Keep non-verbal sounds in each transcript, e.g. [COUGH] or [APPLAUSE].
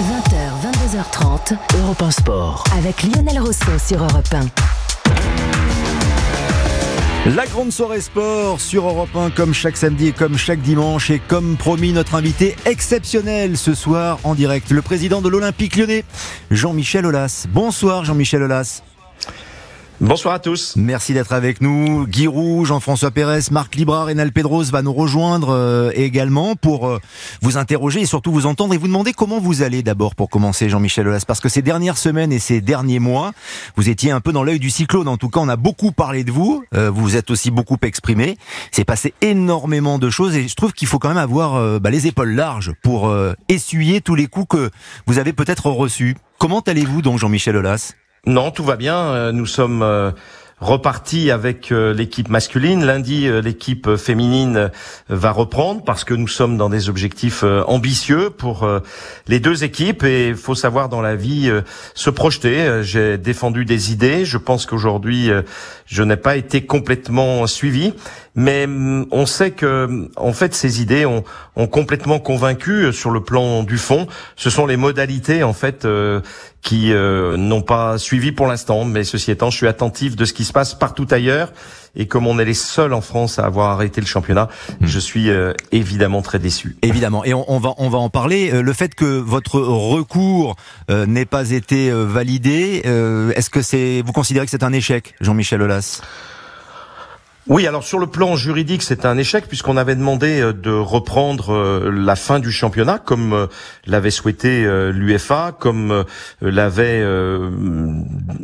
20h, 22h30, Europe 1 Sport. Avec Lionel Rousseau sur Europe 1. La grande soirée sport sur Europe 1 comme chaque samedi et comme chaque dimanche et comme promis notre invité exceptionnel ce soir en direct, le président de l'Olympique lyonnais, Jean-Michel Aulas. Bonsoir Jean-Michel Aulas. Bonsoir à tous. Merci d'être avec nous. Guy Roux, Jean-François Pérez, Marc Libra, Rénal Pedros va nous rejoindre euh, également pour euh, vous interroger et surtout vous entendre et vous demander comment vous allez d'abord pour commencer Jean-Michel Aulas parce que ces dernières semaines et ces derniers mois, vous étiez un peu dans l'œil du cyclone. En tout cas, on a beaucoup parlé de vous. Euh, vous vous êtes aussi beaucoup exprimé. C'est passé énormément de choses et je trouve qu'il faut quand même avoir bah, les épaules larges pour essuyer tous les coups que vous avez peut-être reçus. Comment allez-vous donc Jean-Michel Aulas? Non, tout va bien. Euh, nous sommes euh, repartis avec euh, l'équipe masculine. Lundi, l'équipe féminine va reprendre parce que nous sommes dans des objectifs ambitieux pour les deux équipes et faut savoir dans la vie se projeter. J'ai défendu des idées. Je pense qu'aujourd'hui, je n'ai pas été complètement suivi, mais mm, on sait que en fait ces idées ont, complètement convaincu euh, sur le plan du fond. Ce sont les modalités en fait euh, qui euh, n'ont pas suivi pour l'instant, mais ceci étant, je suis attentif de ce qui se passe partout ailleurs. Et comme on est les seuls en France à avoir arrêté le championnat, hmm. je suis évidemment très déçu. Évidemment, et on, on, va on va en parler. le fait que votre recours n'ait pas été validé, est-ce que c'est vous considérez que c'est un échec, Jean-Michel Aulas? Oui, alors sur le plan juridique, c'est un échec puisqu'on avait demandé euh, de reprendre euh, la fin du championnat comme euh, l'avait souhaité l'UFA, comme l'avait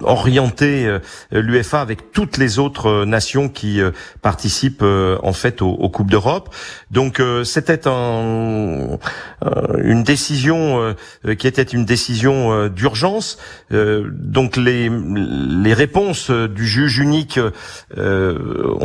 orienté l'UFA avec toutes les autres nations qui participent en fait aux, Coupes d'Europe. Donc c'était un, une décision qui était une décision d'urgence. donc les, réponses du juge unique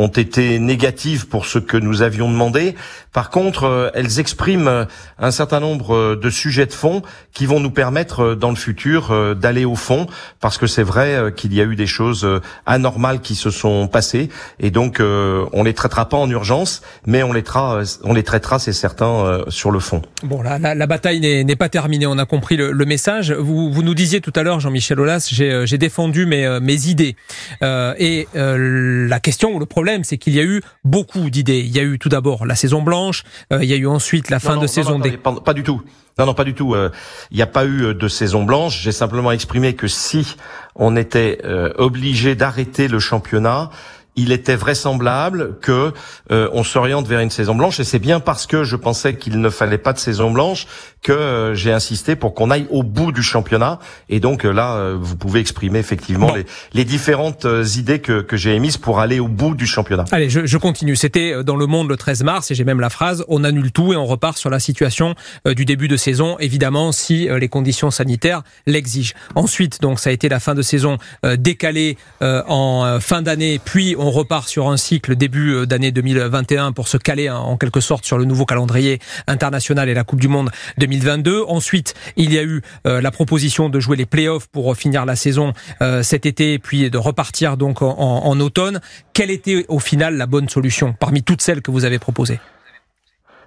été négatives pour ce que nous avions demandé. Par contre, euh, elles expriment euh, un certain nombre euh, de sujets de fond qui vont nous permettre dans le futur d'aller au fond, parce que c'est vrai qu'il y a eu des choses anormales qui se sont passées, et donc on les traitera pas en urgence, mais on les traitera, on les traitera, c'est certain, sur le fond. Bon, la, la, la bataille n'est pas terminée. On a compris le, le message. Vous, vous, nous disiez tout à l'heure, Jean-Michel Aulas, j'ai défendu mes, mes idées, et la question ou le problème, c'est qu'il y a eu beaucoup d'idées. Il y a eu tout d'abord la saison blanche, euh, il y a eu ensuite la fin de saison des... Pas, du tout. Non, non, pas du tout. Euh, il n'y a pas eu de saison blanche. J'ai simplement exprimé que si on était euh, obligé d'arrêter le championnat, il était vraisemblable que euh, on s'oriente vers une saison blanche et c'est bien parce que je pensais qu'il ne fallait pas de saison blanche que euh, j'ai insisté pour qu'on aille au bout du championnat et donc euh, là vous pouvez exprimer effectivement les, les, différentes idées que, que j'ai émises pour aller au bout du championnat. Allez, je, je continue. C'était dans le Monde le 13 mars et j'ai même la phrase on annule tout et on repart sur la situation du début de saison évidemment si les conditions sanitaires l'exigent. Ensuite donc ça a été la fin de saison décalée en fin d'année puis on repart sur un cycle début euh, d'année 2021 pour se caler hein, en quelque sorte sur le nouveau calendrier international et la Coupe du Monde 2022. Ensuite, il y a eu euh, la proposition de jouer les playoffs pour finir la saison euh, cet été, puis de repartir donc en, automne. Quelle était au final la bonne solution parmi toutes celles que vous avez proposées?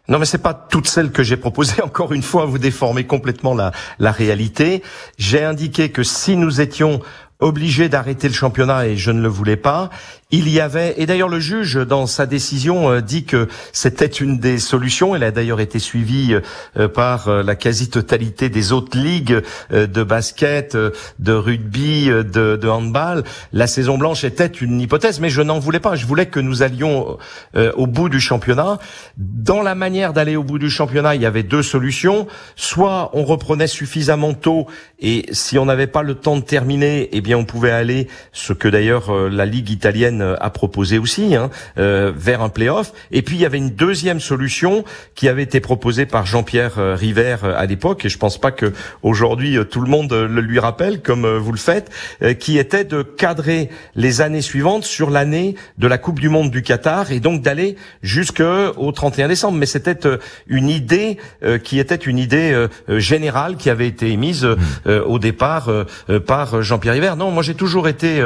Non, mais c'est pas toutes celles que j'ai proposées. [LAUGHS] Encore une fois, vous déformez complètement la réalité. J'ai indiqué que si nous étions obligés d'arrêter le championnat et je ne le voulais pas, il y avait, et d'ailleurs le juge dans sa décision euh, dit que c'était une des solutions, elle a d'ailleurs été suivie euh, par euh, la quasi-totalité des autres ligues de basket, de rugby, de, de, handball. La saison blanche était une hypothèse, mais je n'en voulais pas. Je voulais que nous allions au bout du championnat. Dans la manière d'aller au bout du championnat, il y avait deux solutions. Soit on reprenait suffisamment tôt, et si on n'avait pas le temps de terminer, eh bien on pouvait aller, ce que d'ailleurs la ligue italienne euh, a proposé aussi, hein, euh, vers un playoff. Et puis il y avait une deuxième solution qui avait été proposée par Jean-Pierre euh, River à l'époque, et je pense pas que aujourd'hui tout le monde le lui rappelle comme vous le faites, qui était de cadrer les années suivantes sur l'année de la Coupe du Monde du Qatar et donc d'aller jusqu'au 31 décembre. Mais c'était une idée qui était une idée générale qui avait été émise au départ par Jean-Pierre River. Non, moi j'ai toujours été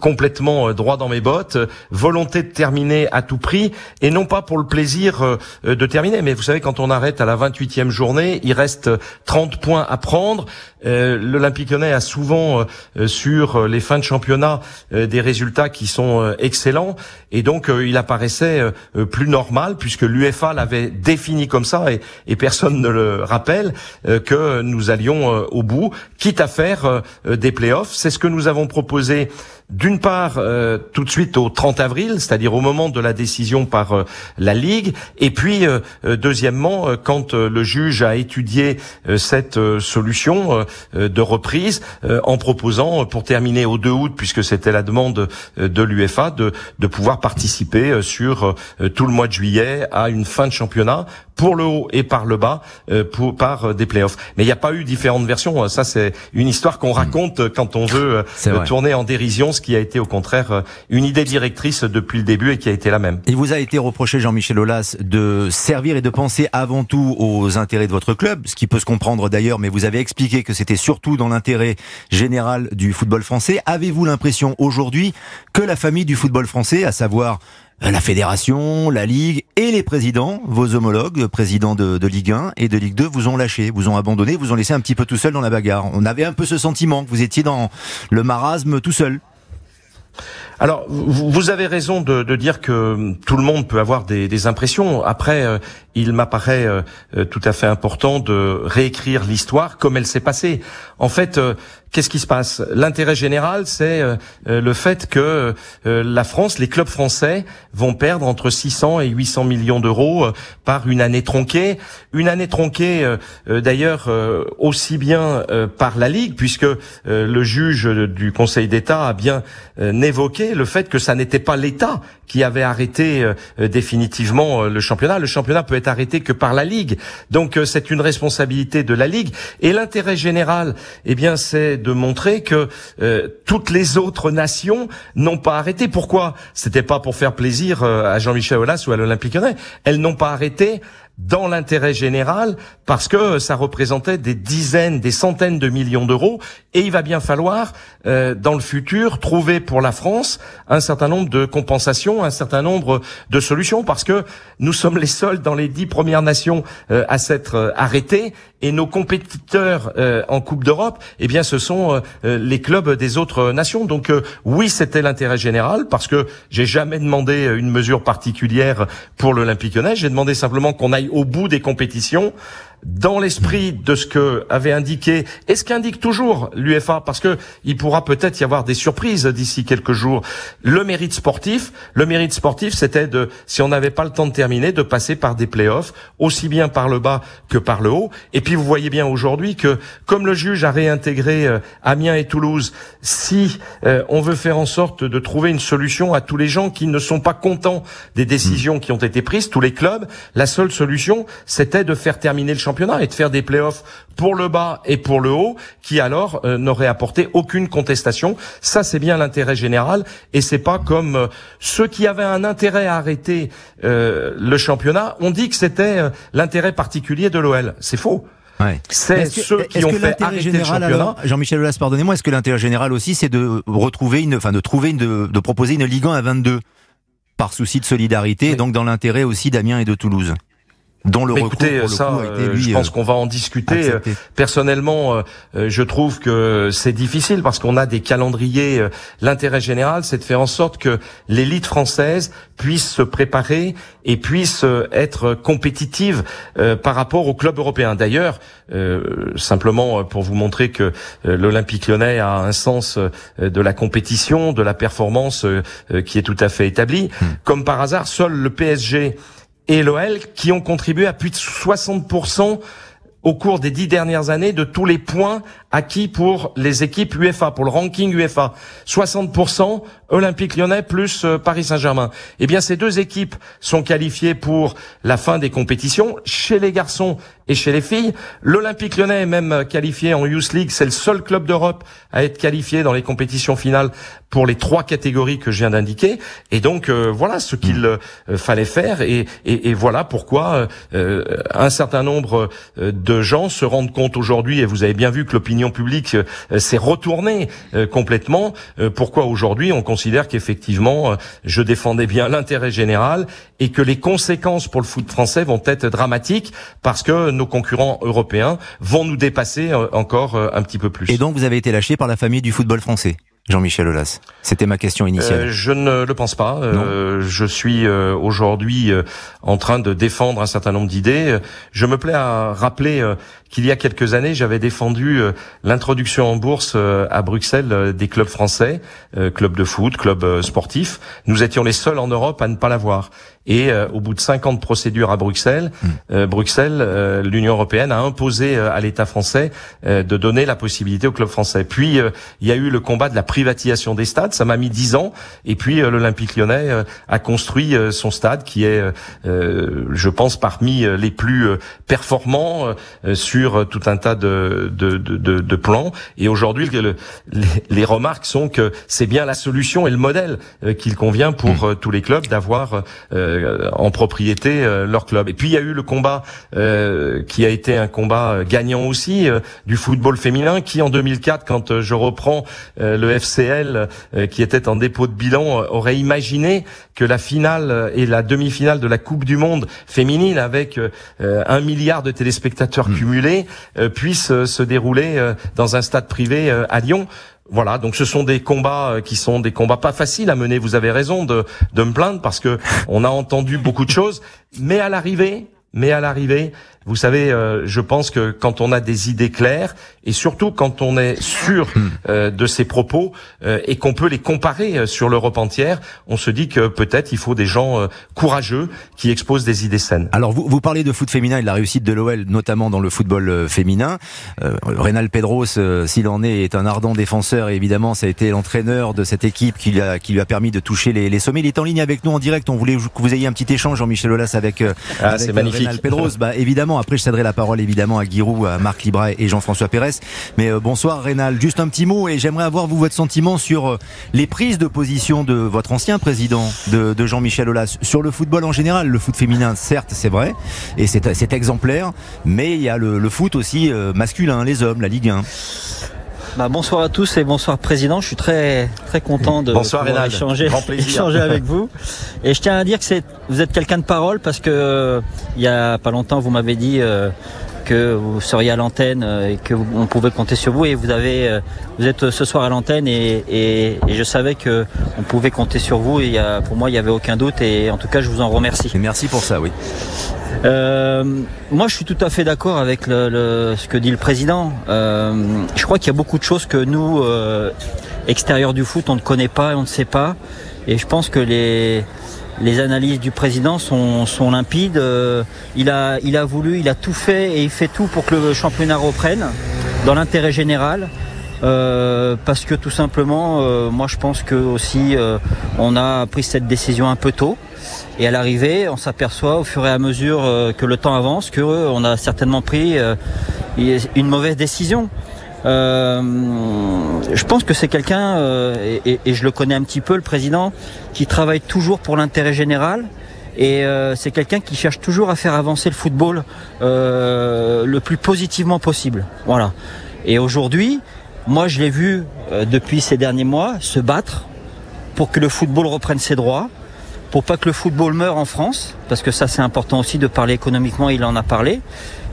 complètement vraiment droit dans mes bottes, volonté de terminer à tout prix et non pas pour le plaisir de terminer. Mais vous savez, quand on arrête à la 28e journée, il reste 30 points à prendre. L'Olympique Lyonnais a souvent sur les fins de championnat des résultats qui sont excellents et donc il apparaissait plus normal puisque l'UEFA l'avait défini comme ça et, et personne ne le rappelle que nous allions au bout, quitte à faire des playoffs. C'est ce que nous avons proposé d'une part, euh, tout de suite au 30 avril, c'est-à-dire au moment de la décision par euh, la Ligue, et puis euh, deuxièmement, quand le juge a étudié cette solution de reprise, en proposant, pour terminer au 2 août, puisque c'était la demande de l'UEFA, de, de pouvoir participer sur tout le mois de juillet à une fin de championnat pour le haut et par le bas pour, par des playoffs. Mais il n'y a pas eu différentes versions. Ça, c'est une histoire qu'on raconte quand on veut tourner en dérision ce qui a été au contraire euh, une idée directrice depuis le début et qui a été la même. Il vous a été reproché, Jean-Michel Aulas, de servir et de penser avant tout aux intérêts de votre club, ce qui peut se comprendre d'ailleurs, mais vous avez expliqué que c'était surtout dans l'intérêt général du football français. Avez-vous l'impression aujourd'hui que la famille du football français, à savoir euh, la fédération, la ligue et les présidents, vos homologues, présidents de, de, Ligue 1 et de Ligue 2, vous ont lâché, vous ont abandonné, vous ont laissé un petit peu tout seul dans la bagarre? On avait un peu ce sentiment que vous étiez dans le marasme tout seul. Alors, vous avez raison de, de, dire que tout le monde peut avoir des, des impressions. Après, euh, il m'apparaît euh, euh, tout à fait important de réécrire l'histoire comme elle s'est passée. En fait, qu'est-ce qui se passe? L'intérêt général, c'est le fait que la France, les clubs français, vont perdre entre 600 et 800 millions d'euros par une année tronquée. Une année tronquée, d'ailleurs, aussi bien par la Ligue, puisque le juge du Conseil d'État a bien évoqué le fait que ça n'était pas l'État qui avait arrêté euh, définitivement euh, le championnat. Le championnat peut être arrêté que par la Ligue. Donc euh, c'est une responsabilité de la Ligue. Et l'intérêt général, eh bien, c'est de montrer que toutes les autres nations n'ont pas arrêté. Pourquoi? C'était pas pour faire plaisir à Jean-Michel Aulas ou à l'Olympique. Elles n'ont pas arrêté dans l'intérêt général parce que ça représentait des dizaines, des centaines de millions d'euros. Et il va bien falloir euh, dans le futur trouver pour la France un certain nombre de compensations, un certain nombre de solutions parce que nous sommes les seuls dans les dix premières nations euh, à s'être euh, arrêtés. Et nos compétiteurs en Coupe d'Europe, eh bien ce sont les clubs des autres nations. Donc oui, c'était l'intérêt général parce que j'ai jamais demandé une mesure particulière pour l'Olympique Lyonnais, j'ai demandé simplement qu'on aille au bout des compétitions dans l'esprit de ce que avait indiqué et ce qu'indique toujours l'UFA parce que il pourra peut-être y avoir des surprises d'ici quelques jours. Le mérite sportif, le mérite sportif, c'était de, si on n'avait pas le temps de terminer, de passer par des playoffs, aussi bien par le bas que par le haut. Et puis vous voyez bien aujourd'hui que, comme le juge a réintégré euh, Amiens et Toulouse, si euh, on veut faire en sorte de trouver une solution à tous les gens qui ne sont pas contents des décisions qui ont été prises, tous les clubs, la seule solution, c'était de faire terminer le championnat et de faire des playoffs pour le bas et pour le haut, qui alors euh, n'auraient apporté aucune contestation. Ça, c'est bien l'intérêt général, et c'est pas comme euh, ceux qui avaient un intérêt à arrêter euh, le championnat ont dit que c'était l'intérêt particulier de l'OL. C'est faux. C'est ceux qui ont fait arrêter le championnat. Jean-Michel Aulas, pardonnez-moi, est-ce que l'intérêt général aussi, c'est de retrouver une, enfin de trouver une, de, proposer une Ligue 1 à 22 par souci de solidarité, et donc dans l'intérêt aussi d'Amiens et de Toulouse? Dont le écoutez, ça, je pense euh, qu'on va en discuter. Personnellement, euh, je trouve que c'est difficile parce qu'on a des calendriers. Euh, l'intérêt général, c'est de faire en sorte que l'élite française puisse se préparer et puisse être compétitive par rapport au club européen. D'ailleurs, simplement pour vous montrer que l'Olympique lyonnais a un sens de la compétition, de la performance qui est tout à fait établi. Hmm. Comme par hasard, seul le PSG et l'OL qui ont contribué à plus de 60% au cours des dix dernières années de tous les points acquis pour les équipes UEFA, pour le ranking UEFA. 60% Olympique lyonnais plus euh, Paris Saint-Germain. Eh bien, ces deux équipes sont qualifiées pour la fin des compétitions. Chez les garçons et chez les filles. L'Olympique lyonnais est même qualifié en Youth League. C'est le seul club d'Europe à être qualifié dans les compétitions finales pour les trois catégories que je viens d'indiquer. Et donc euh, voilà ce qu'il euh, fallait faire et, et, et voilà pourquoi euh, un certain nombre de gens se rendent compte aujourd'hui, et vous avez bien vu que l'opinion publique s'est retournée complètement, pourquoi aujourd'hui on considère qu'effectivement je défendais bien l'intérêt général et que les conséquences pour le foot français vont être dramatiques parce que nos concurrents européens vont nous dépasser encore un petit peu plus. Et donc vous avez été lâché par la famille du football français Jean-Michel Aulas C'était ma question initiale. Euh, je ne le pense pas. Euh, je suis euh, aujourd'hui euh, en train de défendre un certain nombre d'idées. Je me plais à rappeler qu'il y a quelques années, j'avais défendu l'introduction en bourse à Bruxelles des clubs français, clubs de foot, clubs sportifs. Nous étions les seuls en Europe à ne pas l'avoir. Et euh, au bout de 50 procédures à Bruxelles, hmm. euh, Bruxelles, euh, l'Union européenne a imposé à l'État français de donner la possibilité au club français. Puis il y a eu le combat de la privatisation des stades. Ça m'a mis 10 ans. Et puis l'Olympique Lyonnais a construit son stade, qui est, je pense, parmi les plus performants sur tout un tas de, de, de, de plans. Et aujourd'hui, le, les, les, remarques sont que c'est bien la solution et le modèle qu'il convient pour hmm. tous les clubs d'avoir euh, en propriété euh, leur club. Et puis il y a eu le combat euh, qui a été un combat gagnant aussi du football féminin qui en 2004 quand je reprends le FCL qui était en dépôt de bilan aurait imaginé que la finale et la demi-finale de la Coupe du Monde féminine avec un milliard de téléspectateurs hmm. cumulés puissent se dérouler dans un stade privé à Lyon. Voilà, donc ce sont des combats euh, qui sont des combats pas faciles à mener. Vous avez raison de, de me plaindre parce que on a entendu beaucoup de choses, mais à l'arrivée, mais à l'arrivée, vous savez, euh, je pense que quand on a des idées claires et surtout quand on est sûr hmm. euh, de ses propos euh, et qu'on peut les comparer sur l'Europe entière, on se dit que peut-être il faut des gens courageux qui exposent des idées saines. Alors vous, vous parlez de foot féminin et de la réussite de l'OL, notamment dans le football féminin. Rénal Pedros, s'il en est, est un ardent défenseur et évidemment ça a été l'entraîneur de cette équipe qui, a, qui lui a permis de toucher les, les, sommets. Il est en ligne avec nous en direct. On voulait que vous ayez un petit échange, Jean-Michel Aulas, avec, ah, avec Pedros. [LAUGHS] Bah, évidemment après, je céderai la parole évidemment à Giroud, à Marc Libra et Jean-François Pérez. Mais euh, bonsoir Rénal. Juste un petit mot et j'aimerais avoir votre sentiment sur euh, les prises de position de votre ancien président, de, Jean-Michel Aulas, sur le football en général. Le foot féminin, certes, c'est vrai, et c'est exemplaire, mais il y a le, foot aussi euh, masculin, les hommes, la Ligue 1. Bah, bonsoir à tous et bonsoir président. Je suis très très content de bonsoir, échanger, échanger avec vous. Et je tiens à dire que vous êtes quelqu'un de parole parce que il y a pas longtemps vous m'avez dit euh, que vous seriez à l'antenne euh, et que on pouvait compter sur vous et vous avez euh, vous êtes ce soir à l'antenne et, et, et, je savais que on pouvait compter sur vous et pour moi il y avait aucun doute et en tout cas je vous en remercie. merci pour ça oui. Euh, moi, je suis tout à fait d'accord avec le, le, ce que dit le président. Euh, je crois qu'il y a beaucoup de choses que nous, euh, extérieurs du foot, on ne connaît pas et on ne sait pas. Et je pense que les, les analyses du président sont, limpides. Euh, il, a, voulu, il a tout fait et il fait tout pour que le championnat reprenne dans l'intérêt général. Euh, parce que tout simplement, euh, moi je pense que aussi on a pris cette décision un peu tôt. Et à l'arrivée, on s'aperçoit au fur et à mesure que le temps avance que on a certainement pris une mauvaise décision. Je pense que c'est quelqu'un, et, et, je le connais un petit peu, le président, qui travaille toujours pour l'intérêt général. Et c'est quelqu'un qui cherche toujours à faire avancer le football le plus positivement possible. Voilà. Et aujourd'hui, moi, je l'ai vu euh, depuis ces derniers mois se battre pour que le football reprenne ses droits, pour pas que le football meure en France, parce que ça c'est important aussi de parler économiquement, il en a parlé.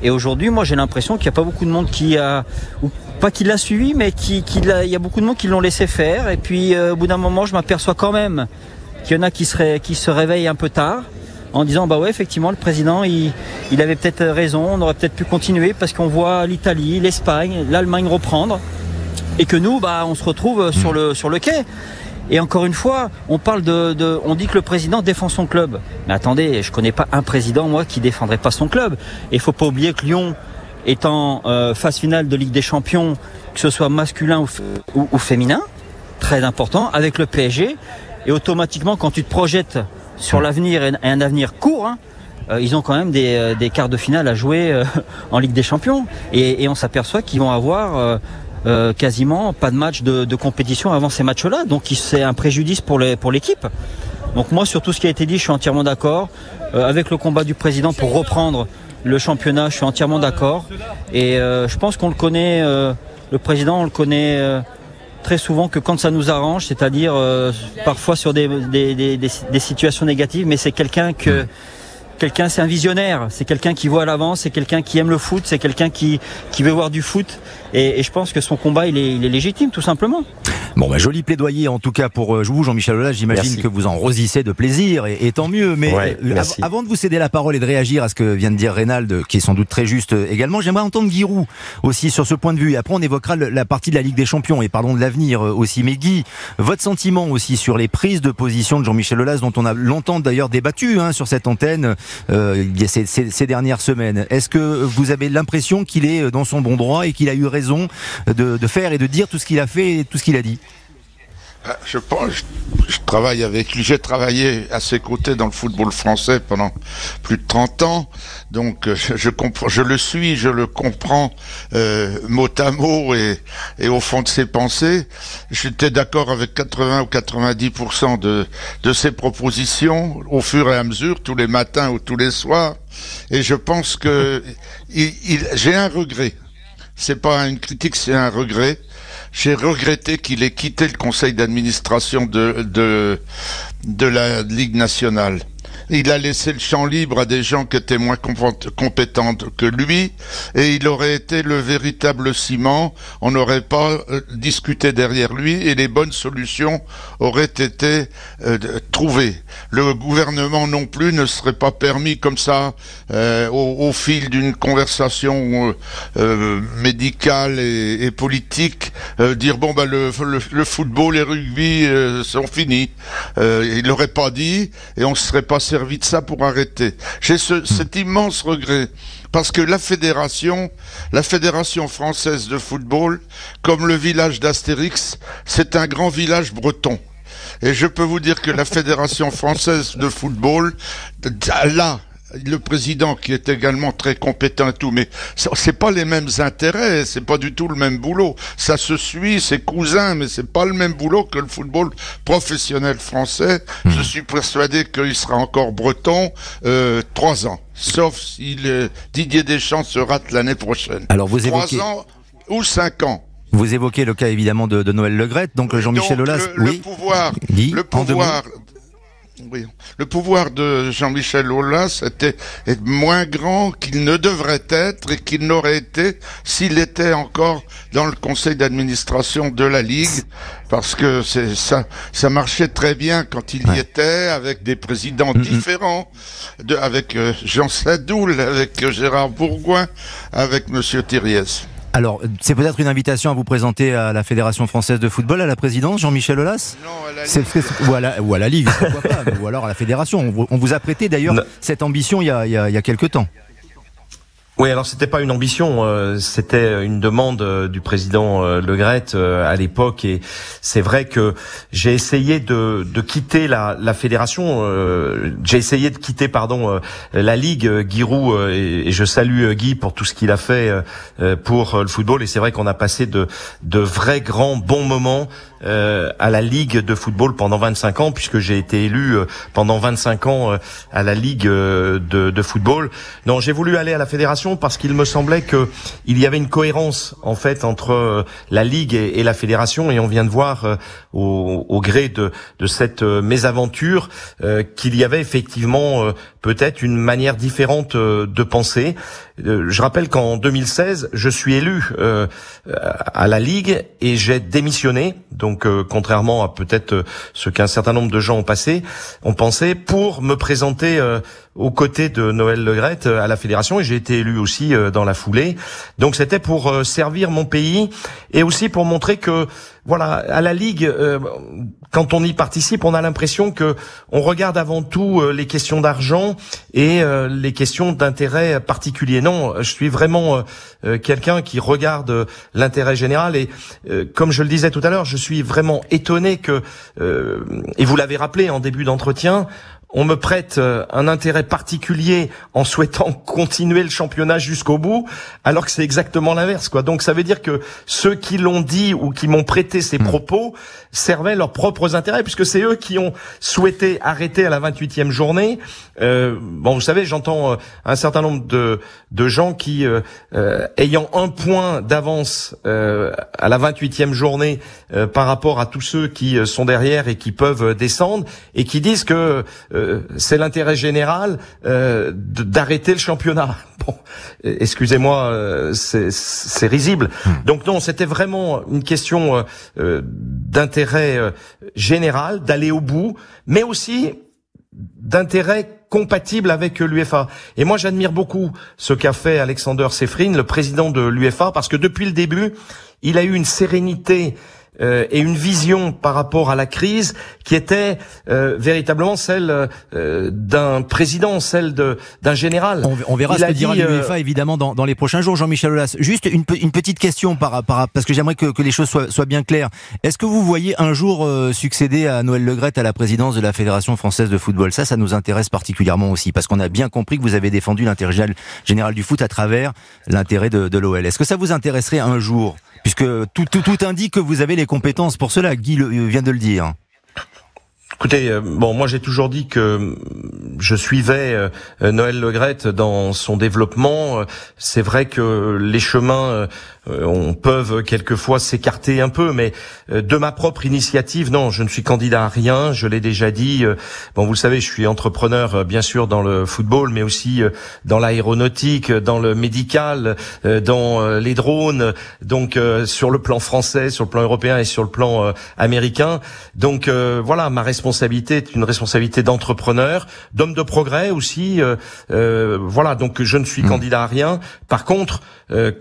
Et aujourd'hui, moi j'ai l'impression qu'il n'y a pas beaucoup de monde qui a, ou pas qui l'a suivi, mais qui, qui il y a beaucoup de monde qui l'ont laissé faire. Et puis euh, au bout d'un moment, je m'aperçois quand même qu'il y en a qui, qui se réveillent un peu tard en disant bah ouais effectivement le président il, il avait peut-être raison, on aurait peut-être pu continuer parce qu'on voit l'Italie, l'Espagne, l'Allemagne reprendre et que nous, bah, on se retrouve sur le, sur le quai. Et encore une fois, on parle de, on dit que le président défend son club. Mais attendez, je connais pas un président moi qui défendrait pas son club. Et faut pas oublier que Lyon étant euh, phase finale de Ligue des Champions, que ce soit masculin ou, féminin, très important, avec le PSG. Et automatiquement, quand tu te projettes sur l'avenir et un avenir court, hein, ils ont quand même des, des, quarts de finale à jouer [LAUGHS] en Ligue des Champions. Et on s'aperçoit qu'ils vont avoir euh, quasiment pas de match de, compétition avant ces matchs-là. Donc c'est un préjudice pour l'équipe. Pour Donc moi, sur tout ce qui a été dit, je suis entièrement d'accord. Euh, avec le combat du président pour reprendre le championnat, je suis entièrement d'accord. Et euh, je pense qu'on le connaît, le président, on le connaît très souvent que quand ça nous arrange, c'est-à-dire parfois sur des, situations négatives, mais c'est quelqu'un que quelqu'un, c'est un visionnaire, c'est quelqu'un qui voit à l'avance, c'est quelqu'un qui aime le foot, c'est quelqu'un qui, qui veut voir du foot. Et, et, je pense que son combat, il est, il est légitime, tout simplement. Bon, bah, joli plaidoyer en tout cas pour euh, vous, Jean-Michel Aulas. J'imagine que vous en rosissez de plaisir et, et tant mieux. Mais euh, avant de vous céder la parole et de réagir à ce que vient de dire Reynald, qui est sans doute très juste euh, également, j'aimerais entendre Giroud aussi sur ce point de vue. Et après, on évoquera la partie de la Ligue des Champions et parlons de l'avenir aussi. Mais Guy, votre sentiment aussi sur les prises de position de Jean-Michel Aulas, dont on a longtemps d'ailleurs débattu hein, sur cette antenne euh, ces, ces, ces, dernières semaines. Est-ce que vous avez l'impression qu'il est dans son bon droit et qu'il a eu raison de, faire et de dire tout ce qu'il a fait et tout ce qu'il a dit? Je pense, je, travaille avec lui. J'ai travaillé à ses côtés dans le football français pendant plus de 30 ans, donc euh, je, je comprends, je le suis, je le comprends euh, mot à mot et, et, au fond de ses pensées. J'étais d'accord avec 80 ou 90 de de ses propositions au fur et à mesure, tous les matins ou tous les soirs. Et je pense que il, il, j'ai un regret. C'est pas une critique, c'est un regret j'ai regretté qu'il ait quitté le conseil d'administration de, de, la Ligue nationale. Il a laissé le champ libre à des gens qui étaient moins compétents que lui, et il aurait été le véritable ciment. On n'aurait pas euh, discuté derrière lui, et les bonnes solutions auraient été euh, trouvées. Le gouvernement non plus ne serait pas permis comme ça, euh, au, fil d'une conversation médicale et, politique, dire bon bah le, football et rugby sont finis. il l'aurait pas dit, et on serait pas servi de ça pour arrêter. J'ai ce, hmm. cet immense regret parce que la fédération, la fédération française de football, comme le village d'Astérix, c'est un grand village breton. Et je peux vous dire que la fédération française de football, là, le président qui est également très compétent et tout, mais c'est pas les mêmes intérêts, c'est pas du tout le même boulot. Ça se suit, c'est cousin, mais c'est pas le même boulot que le football professionnel français. Hmm. Je suis persuadé qu'il sera encore breton euh, trois ans, sauf si Didier Deschamps se rate l'année prochaine. Alors vous évoquez... Trois ans ou cinq ans. Vous évoquez le cas évidemment de, Noël Legrette, donc Jean-Michel Aulas. Le, oui. le pouvoir, le pouvoir oui. Le pouvoir de Jean-Michel Aulas était est moins grand qu'il ne devrait être et qu'il n'aurait été s'il était encore dans le conseil d'administration de la Ligue, parce que c'est ça, ça marchait très bien quand il y était, avec des présidents différents, de, avec euh, Jean Sadoul, avec Gérard Bourgoin, avec Monsieur Thiriès. Alors, c'est peut-être une invitation à vous présenter à la Fédération française de football, à la présidence, Jean-Michel Aulas Non, à la Ligue. Ou, à la, ou, à la, Ligue, pourquoi pas, [LAUGHS] ou alors à la Fédération. On vous, a prêté d'ailleurs cette ambition il y a, il y a, il y a quelques temps. Oui, alors c'était pas une ambition, euh, c'était une demande euh, du président euh, Le Gret à l'époque, et c'est vrai que j'ai essayé de, quitter la, la fédération, j'ai essayé de quitter pardon la ligue, Giroud, et, et, je salue Guy pour tout ce qu'il a fait pour le football, et c'est vrai qu'on a passé de, de vrais grands bons moments à la ligue de football pendant 25 ans, puisque j'ai été élu pendant 25 ans à la ligue de, de football. Non, j'ai voulu aller à la fédération parce qu'il me semblait que il y avait une cohérence en fait entre euh, la ligue et, la fédération et on vient de voir euh, au, gré de, de cette euh, mésaventure qu'il y avait effectivement peut-être une manière différente de penser. Je rappelle qu'en 2016, je suis élu à la Ligue et j'ai démissionné. Donc, contrairement à peut-être ce qu'un certain nombre de gens ont passé, ont pensé, pour me présenter aux côtés de Noël Legrette à la fédération et j'ai été élu aussi euh, dans la foulée. Donc c'était pour euh, servir mon pays et aussi pour montrer que voilà, à la ligue euh, quand on y participe, on a l'impression que on regarde avant tout les questions d'argent et les questions d'intérêt particulier. Non, je suis vraiment quelqu'un qui regarde l'intérêt général et comme je le disais tout à l'heure, je suis vraiment étonné que et vous l'avez rappelé en début d'entretien, on me prête euh, un intérêt particulier en souhaitant [LAUGHS] continuer le championnat jusqu'au bout, alors que c'est exactement l'inverse, quoi. Donc ça veut dire que ceux qui l'ont dit ou qui m'ont prêté ces hmm. propos servaient leurs propres intérêts, puisque c'est eux qui ont souhaité arrêter à la 28e journée. Euh, bon, vous savez, j'entends euh, un certain nombre de, de gens qui, euh, ayant un point d'avance à la 28e journée par rapport à tous ceux qui sont derrière et qui peuvent descendre, et qui disent que euh, c'est l'intérêt général euh, d'arrêter le championnat. [LAUGHS] Bon, excusez-moi, euh, c'est risible. Hmm. Donc non, c'était vraiment une question d'intérêt général, d'aller au bout, mais aussi d'intérêt compatible avec l'UFA. Et moi, j'admire beaucoup ce qu'a fait Alexander Sefrin, le président de l'UFA, parce que depuis le début, il a eu une sérénité euh, et une vision par rapport à la crise qui était euh, véritablement celle euh, d'un président, celle d'un général. On, verra ce que dira l'UEFA évidemment dans, dans, les prochains jours. Jean-Michel Aulas, juste une, une, petite question par, par parce que j'aimerais que, que, les choses soient, soient bien claires. Est-ce que vous voyez un jour succéder à Noël Legrette à la présidence de la Fédération française de football? Ça, ça nous intéresse particulièrement aussi parce qu'on a bien compris que vous avez défendu l'intérêt général du foot à travers l'intérêt de, de l'OL. Est-ce que ça vous intéresserait un jour? Puisque tout, tout, tout indique que vous avez les compétences pour cela. Guy le, vient de le dire. Écoutez, euh, bon, moi j'ai toujours dit que je suivais euh, Noël Legrette dans son développement. C'est vrai que les chemins euh, on peuvent quelquefois s'écarter un peu, mais euh, de ma propre initiative, non, je ne suis candidat à rien. Je l'ai déjà dit. Euh, bon, vous le savez, je suis entrepreneur, bien sûr, dans le football, mais aussi dans l'aéronautique, dans le médical, dans les drones. Donc, sur le plan français, sur le plan européen et sur le plan américain. Donc, voilà, ma responsabilité est une responsabilité d'entrepreneur, d'homme de progrès aussi. voilà, donc je ne suis mmh. candidat à rien. Par contre,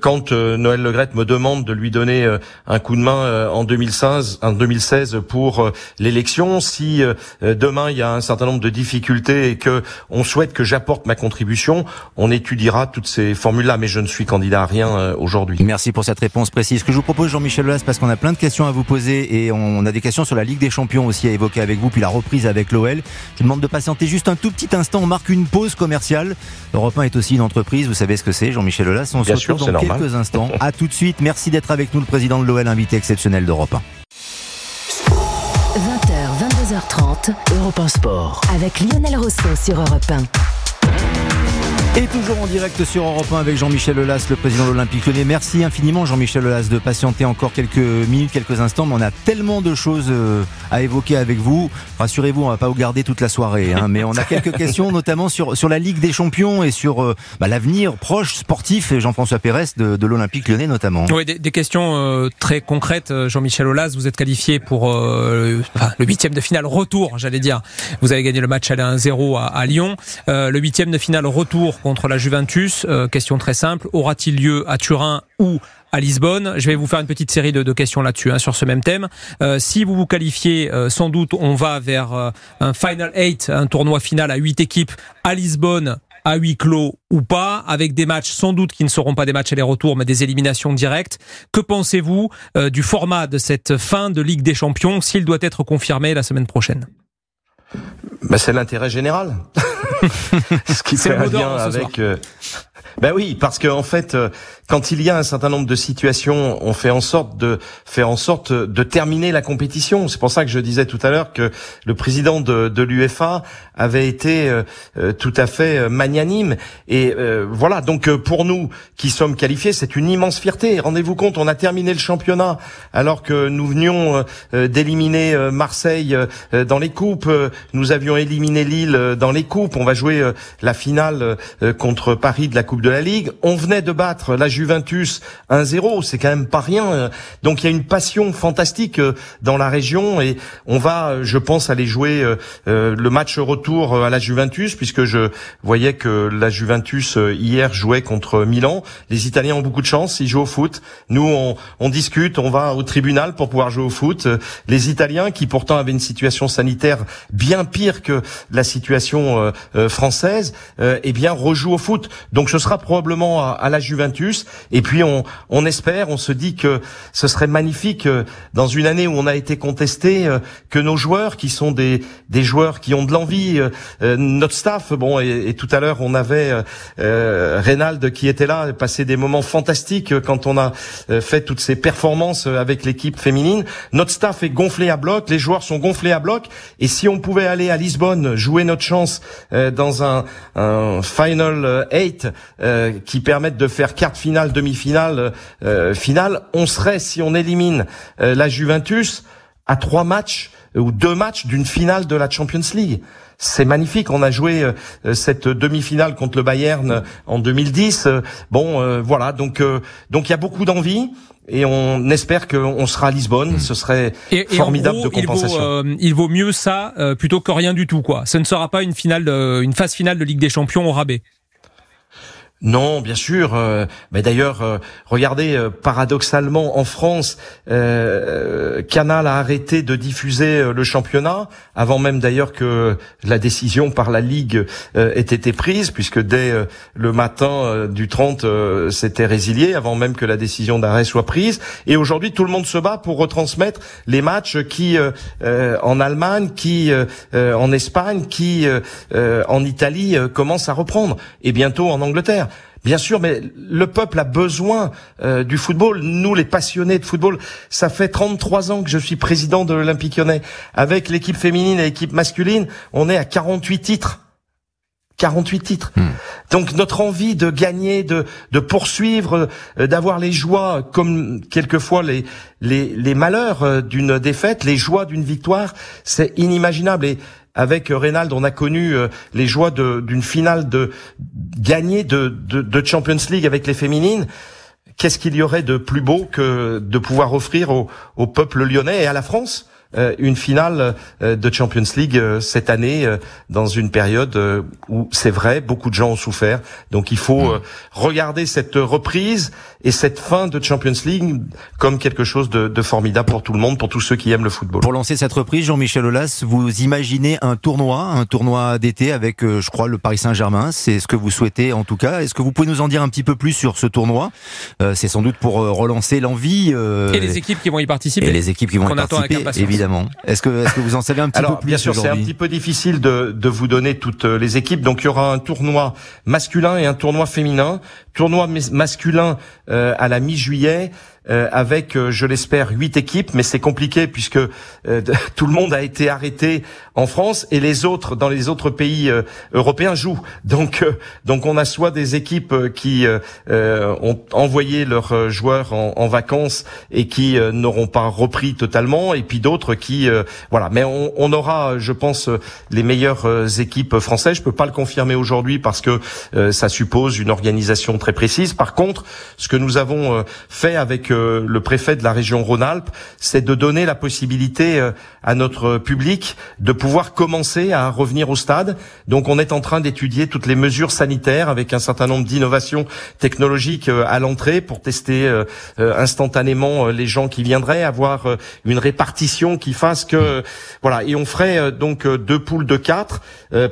quand Noël Le me demande de lui donner euh, un coup de main euh, en 2016, en 2016 pour euh, l'élection. Si demain il y a un certain nombre de difficultés et que on souhaite que j'apporte ma contribution, on étudiera toutes ces formules-là. Mais je ne suis candidat à rien aujourd'hui. Merci pour cette réponse précise. Ce que je vous propose, Jean-Michel Aulas, parce qu'on a plein de questions à vous poser et on a des questions sur la Ligue des Champions aussi à évoquer avec vous, puis la reprise avec l'OL. Je demande de patienter juste un tout petit instant. On marque une pause commerciale. Europe 1 est aussi une entreprise. Vous savez ce que c'est, Jean-Michel Aulas. On se retrouve dans quelques instants. À [LAUGHS] tout de suite. Merci d'être avec nous, le président de l'OL, invité exceptionnel d'Europe 1. 20h, 22h30, Europe 1 Sport. Avec Lionel Rousseau sur Europe 1. Et toujours en direct sur Europe 1 avec Jean-Michel Aulas, le président de l'Olympique Lyonnais. Merci infiniment Jean-Michel Aulas de patienter encore quelques minutes, quelques instants, mais on a tellement de choses euh, à évoquer avec vous. Rassurez-vous, on va pas vous garder toute la soirée, hein, mais on a quelques questions, [LAUGHS] notamment sur sur la Ligue des Champions et sur euh, bah, l'avenir proche sportif, Jean-François Pérez de, de l'Olympique Lyonnais notamment. Oui, des, questions euh, très concrètes. Jean-Michel Aulas, vous êtes qualifié pour le huitième de finale retour, j'allais dire. Vous avez gagné le match aller 1-0 à, à, Lyon. le huitième de finale retour contre la Juventus. Euh, question très simple. Aura-t-il lieu à Turin ou à Lisbonne? Je vais vous faire une petite série de, questions là-dessus, hein, sur ce même thème. Euh, si vous vous qualifiez, euh, sans doute, on va vers un Final 8, un tournoi final à 8 équipes à Lisbonne à huis clos ou pas, avec des matchs sans doute qui ne seront pas des matchs aller-retour, mais des éliminations directes. Que pensez-vous du format de cette fin de Ligue des Champions, s'il doit être confirmé la semaine prochaine? Bah, C'est l'intérêt général. [LAUGHS] Ce qui fait bien avec... Euh, ben oui, parce que en fait, euh, quand il y a un certain nombre de situations, on fait en sorte de faire en sorte de terminer la compétition. C'est pour ça que je disais tout à l'heure que le président de, de l'UFA avait été euh, euh, tout à fait magnanime. Et voilà, donc pour nous qui sommes qualifiés, c'est une immense fierté. Rendez-vous compte, on a terminé le championnat alors que nous venions d'éliminer Marseille dans les coupes. Nous avions éliminé Lille dans les coupes. On va jouer la finale contre Paris de la Coupe de la Ligue. On venait de battre la 1-0, c'est quand même pas rien. Donc il y a une passion fantastique euh, dans la région et on va, euh, je pense, aller jouer euh, le match retour à la Juventus puisque je voyais que la Juventus hier jouait contre Milan. Les Italiens ont beaucoup de chance, ils jouent au foot. Nous, on, on discute, on va au tribunal pour pouvoir jouer au foot. Les Italiens, qui pourtant avaient une situation sanitaire bien pire que la situation française, eh bien rejouent au foot. Donc ce sera probablement à, la Juventus. Et puis on, on espère, on se dit que ce serait magnifique euh, dans une année où on a été contesté, euh, que nos joueurs, qui sont des, des joueurs qui ont de l'envie, euh, notre staff, bon, et, tout à l'heure on avait euh, Reynald qui était là, passé des moments fantastiques quand on a fait toutes ces performances avec l'équipe féminine. Notre staff est gonflé à bloc, les joueurs sont gonflés à bloc, et si on pouvait aller à Lisbonne jouer notre chance dans un, un final eight qui permette de faire quart finale, demi-finale, finale, on serait si on élimine euh, la Juventus à trois matchs euh, ou deux matchs d'une finale de la Champions League. C'est magnifique. On a joué euh, cette demi-finale contre le Bayern en 2010. Bon, voilà. Donc, donc il y a beaucoup d'envie et on espère qu'on sera à Lisbonne. Ce serait formidable de compensation. Il vaut, il vaut mieux ça plutôt que rien du tout, quoi. Ce ne sera pas une finale, une phase finale de Ligue des Champions au rabais. Non, bien sûr. Euh, mais d'ailleurs, euh, regardez, euh, paradoxalement, en France, Canal a arrêté de diffuser le championnat avant même d'ailleurs que la décision par la Ligue ait été prise, puisque dès le matin du 30, c'était résilié avant même que la décision d'arrêt soit prise. Et aujourd'hui, tout le monde se bat pour retransmettre les matchs qui en Allemagne, qui en Espagne, qui en Italie commencent à reprendre, et bientôt en Angleterre. Bien sûr, mais le peuple a besoin euh, du football. Nous, les passionnés de football, ça fait 33 ans que je suis président de l'Olympique lyonnais. Avec l'équipe féminine et l'équipe masculine, on est à 48 titres. 48 titres. Hmm. Donc notre envie de gagner, de, de poursuivre, euh, d'avoir les joies comme quelquefois les, les, les malheurs euh, d'une défaite, les joies d'une victoire, c'est inimaginable. Et avec Reynald, on a connu euh, les joies d'une finale de gagner de, Champions League avec les féminines. Qu'est-ce qu'il y aurait de plus beau que de pouvoir offrir au, peuple lyonnais et à la France? euh, une finale euh, de Champions League euh, cette année dans une période où c'est vrai beaucoup de gens ont souffert. Donc il faut mm. regarder cette reprise et cette fin de Champions League comme quelque chose de, de, formidable pour tout le monde, pour tous ceux qui aiment le football. Pour lancer cette reprise, Jean-Michel Aulas, vous imaginez un tournoi, un tournoi d'été avec, je crois, le Paris Saint-Germain. C'est ce que vous souhaitez en tout cas. Est-ce que vous pouvez nous en dire un petit peu plus sur ce tournoi? C'est sans doute pour relancer l'envie. et les équipes qui vont y participer. Et les équipes qui vont y participer, évidemment. Est-ce que, est-ce que vous en savez un petit peu plus Bien sûr, c'est un petit peu difficile de, de vous donner toutes euh, les équipes. Donc il y aura un tournoi masculin et un tournoi féminin. Tournoi masculin euh, à la mi-juillet euh, avec, euh, je l'espère, huit équipes, mais c'est compliqué puisque euh, [LAUGHS] tout le monde a été arrêté en France et les autres dans les autres pays européens jouent. Donc, donc on a soit des équipes qui ont envoyé leurs joueurs en, en vacances et qui n'auront pas repris totalement, et puis d'autres qui, voilà. Mais on, on, aura, je pense, les meilleures équipes françaises. Je peux pas le confirmer aujourd'hui parce que ça suppose une organisation très précise. Par contre, ce que nous avons fait avec le préfet de la région Rhône-Alpes, c'est de donner la possibilité euh, à notre public de pouvoir commencer à revenir au stade. Donc on est en train d'étudier toutes les mesures sanitaires avec un certain nombre d'innovations technologiques euh, à l'entrée pour tester euh, instantanément les gens qui viendraient, avoir une répartition qui fasse que voilà. Et on ferait donc deux poules de quatre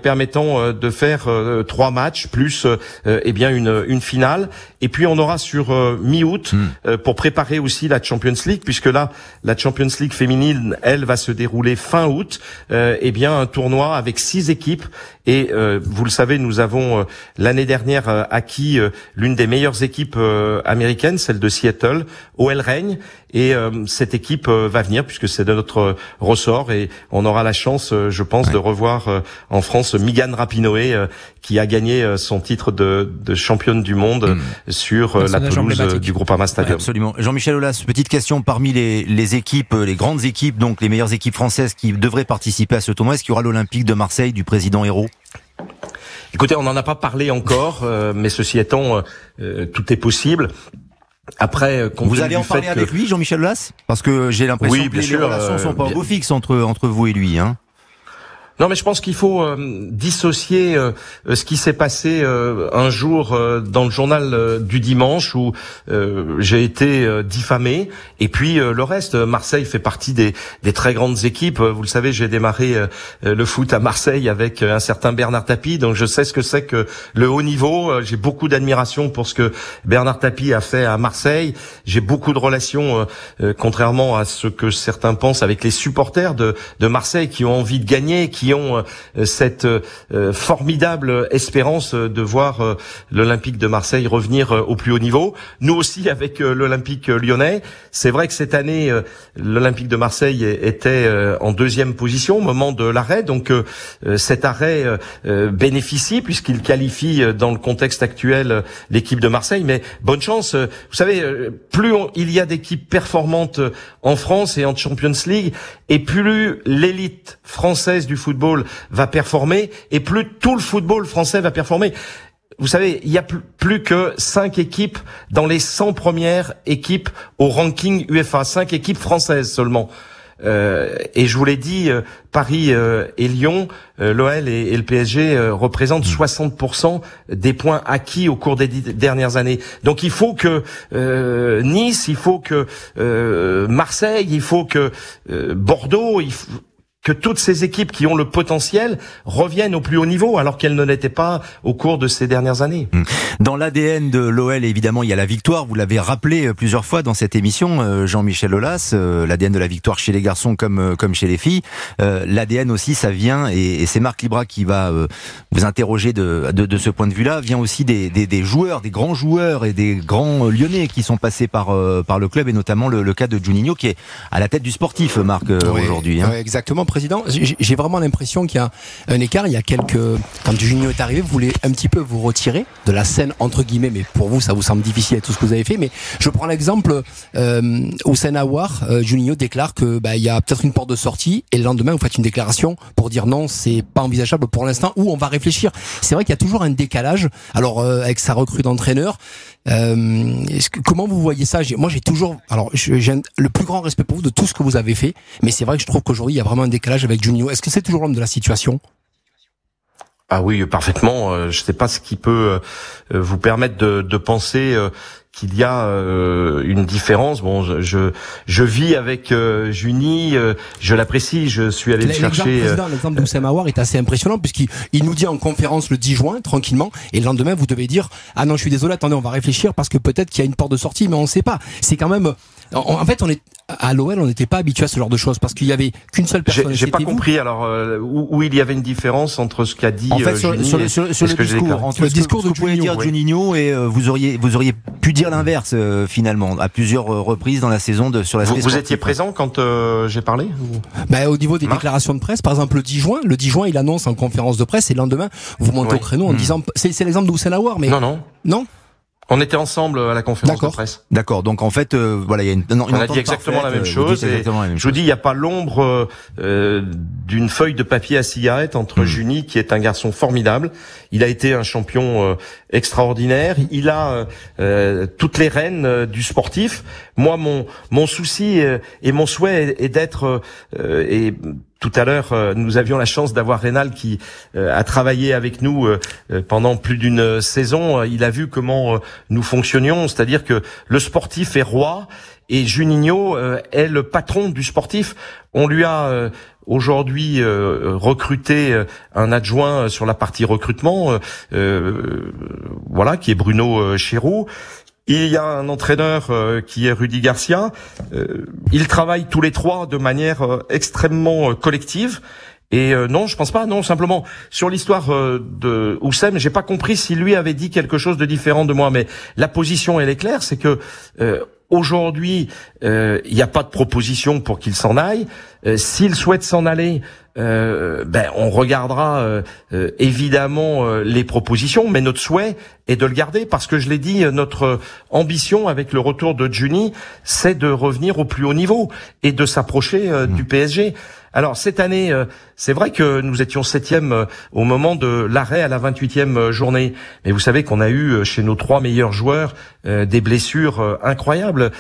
permettant de faire trois matchs plus eh bien une, une finale. Et puis on aura sur mi-août hmm. pour préparer aussi la Champions League, puisque là, la Champions League féminine, elle, va se dérouler fin août. Euh, eh bien, un tournoi avec six équipes. Et euh, vous le savez, nous avons euh, l'année dernière euh, acquis l'une des meilleures équipes américaines, celle de Seattle, où elle règne. Et cette équipe va venir puisque c'est de notre ressort et on aura la chance, je pense, de revoir en France Migan Rapinoe qui a gagné son titre de, de championne du monde hmm. sur la pelouse du Groupama Stadium. absolument. Jean-Michel Aulas, petite question parmi les, les équipes, les grandes équipes, donc les meilleures équipes françaises qui devraient participer à ce tournoi, est-ce qu'il y aura l'Olympique de Marseille du président Hérault Écoutez, on n'en a pas parlé encore, euh, mais ceci étant, euh, euh, tout est possible. Après, vous allez en parler avec lui, Jean-Michel Aulas? Parce que j'ai l'impression que les, relations sont pas au beau fixe entre entre vous et lui. Hein Non, mais je pense qu'il faut euh, dissocier euh, ce qui s'est passé euh, un jour dans le journal du dimanche où j'ai été diffamé, et puis le reste. Marseille fait partie des, des très grandes équipes. Vous le savez, j'ai démarré le foot à Marseille avec un certain Bernard Tapie, donc je sais ce que c'est que le haut niveau. J'ai beaucoup d'admiration pour ce que Bernard Tapie a fait à Marseille. J'ai beaucoup de relations, contrairement à ce que certains pensent, avec les supporters de, de Marseille qui ont envie de gagner, qui ont euh, cette euh, formidable espérance de voir l'Olympique de Marseille revenir au plus haut niveau. Nous aussi avec l'Olympique lyonnais. C'est vrai que cette année, l'Olympique de Marseille était en deuxième position au moment de l'arrêt. Donc cet arrêt bénéficie puisqu'il qualifie dans le contexte actuel l'équipe de Marseille. Mais bonne chance. Vous savez, plus il y a d'équipes performantes en France et en Champions League, et plus l'élite française du football va performer et plus tout le football français va performer. Vous savez, il y a plus que cinq équipes dans les 100 premières équipes au ranking UEFA, cinq équipes françaises seulement. Euh, et je vous l'ai dit, euh, Paris euh, et Lyon, l'OL et, le PSG représentent 60% mmh. des points acquis au cours des dernières années. Donc il faut que Nice, il faut que Marseille, il faut que Bordeaux, il faut, que toutes ces équipes qui ont le potentiel reviennent au plus haut niveau alors qu'elles ne l'étaient pas au cours de ces dernières années. Hmm. Dans l'ADN de l'OL, évidemment, il y a la victoire. Vous l'avez rappelé euh, plusieurs fois dans cette émission, euh, Jean-Michel Aulas, euh, l'ADN de la victoire chez les garçons comme comme chez les filles. L'ADN aussi, ça vient, et, c'est Marc Libra qui va vous interroger de, de, de ce point de vue-là, vient aussi des, des, des, joueurs, des grands joueurs et des grands lyonnais qui sont passés par, par le club, et notamment le, le cas de Juninho qui est à la tête du sportif, Marc, aujourd'hui. Hein. exactement président, j'ai vraiment l'impression qu'il y a un écart. Il y a quelques, quand Juninho est arrivé, vous voulez un petit peu vous retirer de la scène entre guillemets, mais pour vous, ça vous semble difficile avec tout ce que vous avez fait. Mais je prends l'exemple euh, Hussein Awar, euh, Juninho déclare que bah, il y a peut-être une porte de sortie, et le lendemain vous faites une déclaration pour dire non, c'est pas envisageable pour l'instant, ou on va réfléchir. C'est vrai qu'il y a toujours un décalage. Alors euh, avec sa recrue d'entraîneur, euh, comment vous voyez ça? Moi, j'ai toujours, alors, j'ai le plus grand respect pour vous de tout ce que vous avez fait, mais c'est vrai que je trouve qu'aujourd'hui, il y a vraiment un décalage avec Juninho. Est-ce que c'est toujours l'homme de la situation? Ah oui, parfaitement. Euh, je ne sais pas ce qui peut euh, vous permettre de, de penser qu'il y a euh, une différence. Bon, je je, vis avec euh, Junie, euh, je l'apprécie, je suis allé le chercher. L'exemple de Moussa Mawar est assez impressionnant puisqu'il il nous dit en conférence le 10 juin tranquillement et le lendemain vous devez dire ah non je suis désolé attendez on va réfléchir parce que peut-être qu'il y a une porte de sortie mais on ne sait pas. C'est quand même en fait on est à l'OL, on n'était pas habitué à ce genre de choses parce qu'il y avait qu'une seule personne. J'ai pas compris alors euh, où, il y avait une différence entre ce qu'a dit. En fait, sur, sur, le, sur, le discours, entre le discours de Juninho, dire Juninho et euh, vous auriez vous auriez pu dire l'inverse euh, finalement à plusieurs reprises dans la saison de sur la. Vous, vous étiez présent quand j'ai parlé bah, au niveau des déclarations de presse, par exemple le 10 juin, le 10 juin, il annonce en conférence de presse et le lendemain vous montez au créneau en hmm. disant c'est l'exemple de Hussein Awar, mais non non non. On était ensemble à la conférence de presse. D'accord. Donc en fait, euh, voilà, il y a une. une on a dit exactement la même chose. je vous dis, il n'y a pas l'ombre euh, d'une feuille de papier à cigarette entre hmm. Juni, qui est un garçon formidable. Il a été un champion euh, extraordinaire. Il a toutes les rênes du sportif. Moi, mon mon souci et mon souhait est, d'être et tout à l'heure, euh, nous avions la chance d'avoir Rénal qui euh, a travaillé avec nous euh, pendant plus d'une saison. Il a vu comment nous fonctionnions, c'est-à-dire que le sportif est roi et Juninho est le patron du sportif. On lui a aujourd'hui recruté un adjoint sur la partie recrutement, voilà, qui est Bruno Chéroux. Il y a un entraîneur euh, qui est Rudy Garcia. Euh, ils travaillent tous les trois de manière euh, extrêmement collective. Et non, je pense pas. Non, simplement sur l'histoire de Oussem, j'ai pas compris si lui avait dit quelque chose de différent de moi. Mais la position, elle est claire, c'est que aujourd'hui, il n'y a pas de proposition pour qu'il s'en aille. S'il souhaite s'en aller, euh, ben, on regardera euh, euh, évidemment les propositions, mais notre souhait est de le garder parce que je l'ai dit, notre ambition avec le retour de Juni, c'est de revenir au plus haut niveau et de s'approcher mmh. du PSG. Alors cette année, euh, c'est vrai que nous étions septième euh, au moment de l'arrêt à la 28e euh, journée. Mais vous savez qu'on a eu chez nos trois meilleurs joueurs des blessures incroyables,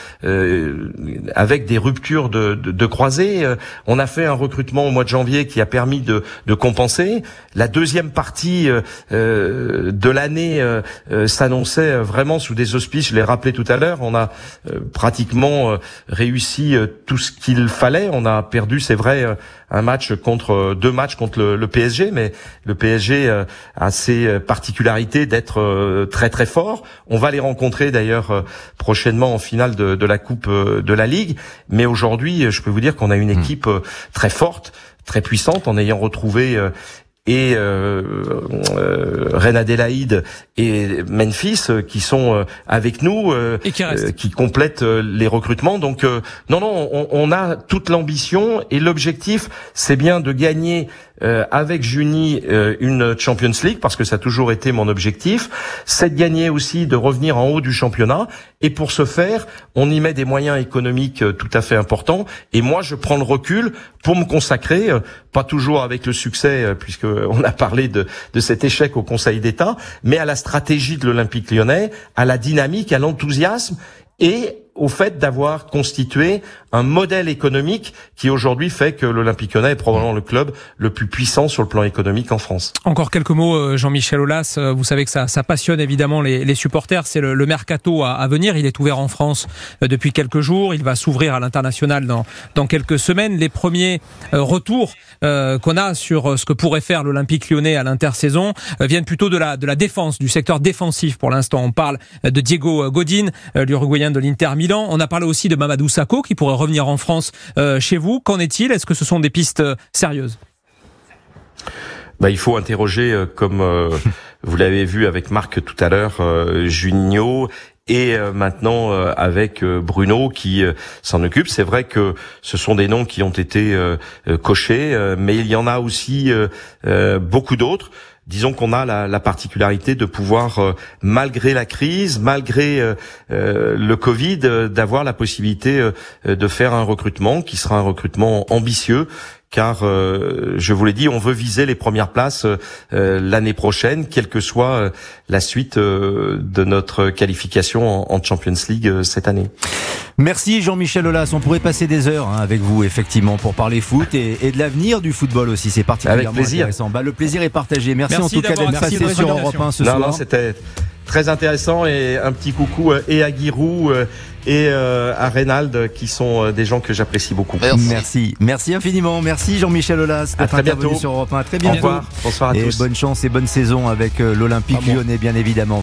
avec des ruptures de, de, de croisés. On a fait un recrutement au mois de janvier qui a permis de, de compenser. La deuxième partie de l'année s'annonçait vraiment sous des auspices. Je l'ai rappelé tout à l'heure. On a pratiquement réussi tout ce qu'il fallait. On a perdu, c'est vrai, un match contre deux matchs contre le, le PSG, mais le PSG a ses particularités d'être très très fort. On va les rencontrer d'ailleurs prochainement en finale de, de la Coupe de la Ligue. Mais aujourd'hui, je peux vous dire qu'on a une hmm. équipe très forte, très puissante, en ayant retrouvé et euh, euh, Reine Adélaïde et Memphis euh, qui sont euh, avec nous, et qui, qui, complètent les recrutements. Donc non, non, on, on a toute l'ambition et l'objectif, c'est bien de gagner avec Juni une Champions League parce que ça a toujours été mon objectif. C'est de gagner aussi, de revenir en haut du championnat. Et pour ce faire, on y met des moyens économiques tout à fait importants. Et moi, je prends le recul pour me consacrer, pas toujours avec le succès, puisque [LAUGHS] on a parlé de, de cet échec au Conseil d'État, mais à la stratégie de l'Olympique lyonnais, à la dynamique, à l'enthousiasme et au fait d'avoir constitué un modèle économique qui aujourd'hui fait que l'Olympique Lyonnais est probablement le club le plus puissant sur le plan économique en France. Encore quelques mots, euh, Jean-Michel Aulas. Euh, vous savez que ça, ça passionne évidemment les, les supporters. C'est le, le, mercato à, à, venir. Il est ouvert en France euh, depuis quelques jours. Il va s'ouvrir à l'international dans, dans quelques semaines. Les premiers retours qu'on a sur ce que pourrait faire l'Olympique Lyonnais à l'intersaison viennent plutôt de la, de la défense, du secteur défensif pour l'instant. On parle de Diego Godin, l'Uruguayen de l'Inter Milan. On a parlé aussi de Mamadou Sakho qui pourrait revenir en France euh, chez vous. Qu'en est-il? Est-ce que ce sont des pistes euh, sérieuses? Bah, il faut interroger, euh, comme [LAUGHS] vous l'avez vu avec Marc tout à l'heure, Junio et maintenant avec Bruno qui s'en occupe. C'est vrai que ce sont des noms qui ont été cochés, mais il y en a aussi beaucoup d'autres disons qu'on a la, la, particularité de pouvoir, euh, malgré la crise, malgré euh, euh, le Covid, d'avoir la possibilité de faire un recrutement qui sera un recrutement ambitieux car euh, je vous l'ai dit, on veut viser les premières places euh, l'année prochaine, quelle que soit euh, la suite de notre qualification en, Champions League cette année. Merci Jean-Michel Aulas. On pourrait passer des heures hein, avec vous effectivement pour parler foot et, de l'avenir du football aussi. C'est particulièrement intéressant. Bah, le plaisir est partagé. Merci, en tout cas d'être passé sur Europe 1 ce soir. Non, c'était très intéressant et un petit coucou et à Giroud et euh, à Reynald qui sont euh, des gens que j'apprécie beaucoup. Merci. Merci. infiniment. Merci Jean-Michel Aulas d'être intervenu sur Europe 1. À très bientôt. Au revoir. Bonsoir à et tous. bonne chance et bonne saison avec euh, l'Olympique lyonnais bien évidemment.